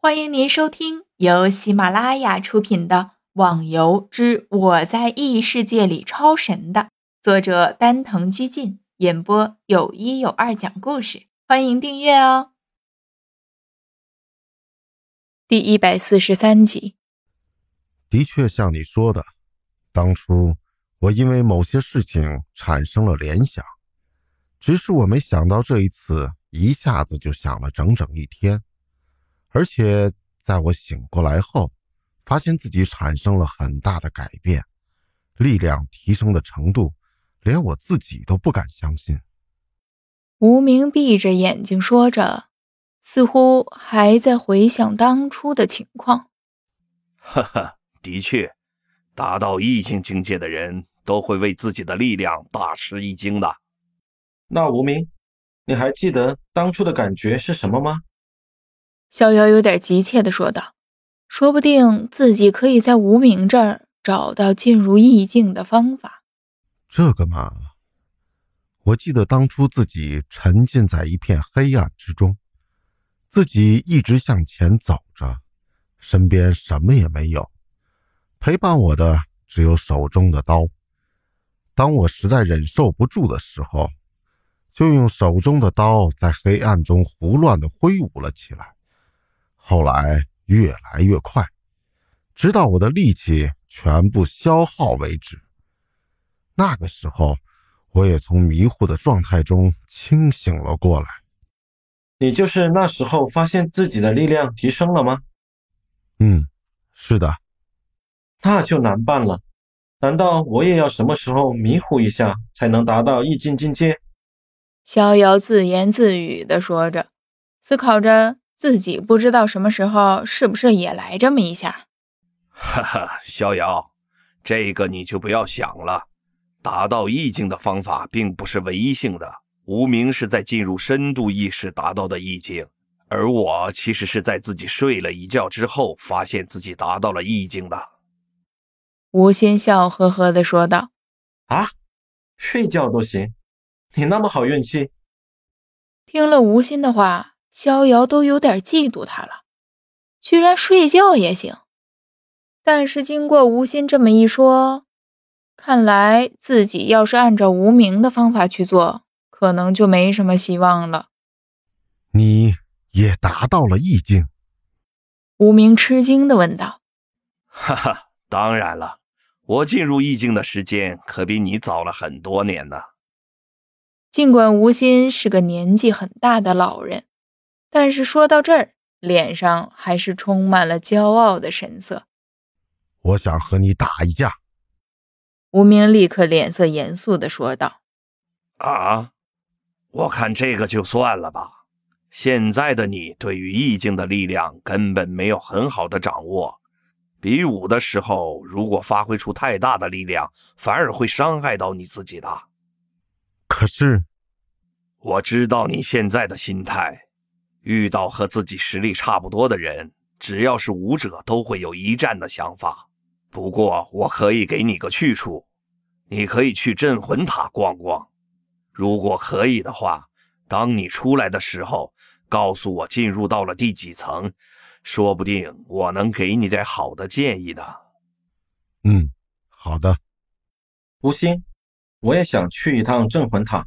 欢迎您收听由喜马拉雅出品的《网游之我在异世界里超神》的作者丹藤居进演播，有一有二讲故事。欢迎订阅哦。第一百四十三集，的确像你说的，当初我因为某些事情产生了联想，只是我没想到这一次一下子就想了整整一天。而且在我醒过来后，发现自己产生了很大的改变，力量提升的程度，连我自己都不敢相信。无名闭着眼睛说着，似乎还在回想当初的情况。哈哈，的确，达到意境境界的人都会为自己的力量大吃一惊的。那无名，你还记得当初的感觉是什么吗？逍遥有点急切地说道：“说不定自己可以在无名这儿找到进入意境的方法。”这个嘛，我记得当初自己沉浸在一片黑暗之中，自己一直向前走着，身边什么也没有，陪伴我的只有手中的刀。当我实在忍受不住的时候，就用手中的刀在黑暗中胡乱地挥舞了起来。后来越来越快，直到我的力气全部消耗为止。那个时候，我也从迷糊的状态中清醒了过来。你就是那时候发现自己的力量提升了吗？嗯，是的。那就难办了。难道我也要什么时候迷糊一下，才能达到意境境界？逍遥自言自语地说着，思考着。自己不知道什么时候是不是也来这么一下？哈哈，逍遥，这个你就不要想了。达到意境的方法并不是唯一性的。无名是在进入深度意识达到的意境，而我其实是在自己睡了一觉之后，发现自己达到了意境的。吴心笑呵呵地说道：“啊，睡觉都行？你那么好运气？”听了吴心的话。逍遥都有点嫉妒他了，居然睡觉也行。但是经过吴心这么一说，看来自己要是按照无名的方法去做，可能就没什么希望了。你也达到了意境？无名吃惊的问道。哈哈，当然了，我进入意境的时间可比你早了很多年呢。尽管吴心是个年纪很大的老人。但是说到这儿，脸上还是充满了骄傲的神色。我想和你打一架。无名立刻脸色严肃的说道：“啊，我看这个就算了吧。现在的你对于意境的力量根本没有很好的掌握，比武的时候如果发挥出太大的力量，反而会伤害到你自己的。可是，我知道你现在的心态。”遇到和自己实力差不多的人，只要是武者，都会有一战的想法。不过，我可以给你个去处，你可以去镇魂塔逛逛。如果可以的话，当你出来的时候，告诉我进入到了第几层，说不定我能给你点好的建议呢。嗯，好的。吴昕，我也想去一趟镇魂塔。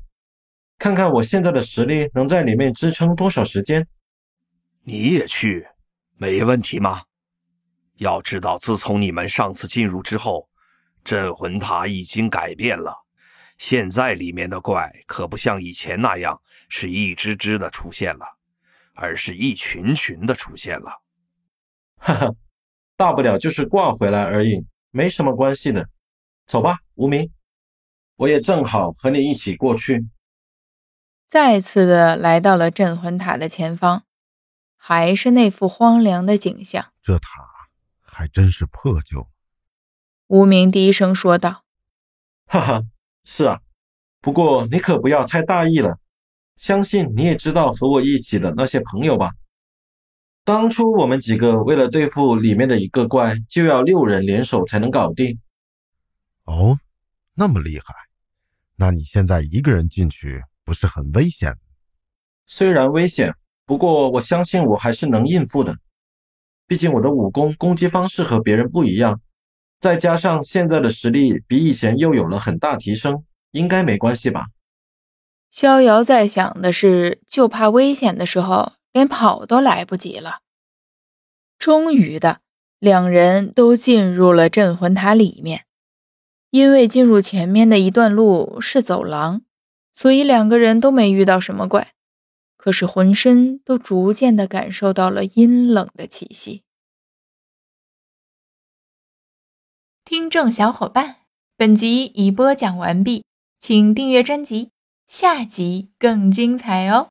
看看我现在的实力能在里面支撑多少时间？你也去，没问题吗？要知道，自从你们上次进入之后，镇魂塔已经改变了。现在里面的怪可不像以前那样是一只只的出现了，而是一群群的出现了。哈哈，大不了就是挂回来而已，没什么关系的。走吧，无名，我也正好和你一起过去。再次的来到了镇魂塔的前方，还是那副荒凉的景象。这塔还真是破旧。无名低声说道：“哈哈，是啊，不过你可不要太大意了。相信你也知道和我一起的那些朋友吧？当初我们几个为了对付里面的一个怪，就要六人联手才能搞定。哦，那么厉害？那你现在一个人进去？”不是很危险，虽然危险，不过我相信我还是能应付的。毕竟我的武功攻击方式和别人不一样，再加上现在的实力比以前又有了很大提升，应该没关系吧？逍遥在想的是，就怕危险的时候连跑都来不及了。终于的，两人都进入了镇魂塔里面。因为进入前面的一段路是走廊，所以两个人都没遇到什么怪，可是浑身都逐渐的感受到了阴冷的气息。听众小伙伴，本集已播讲完毕，请订阅专辑，下集更精彩哦。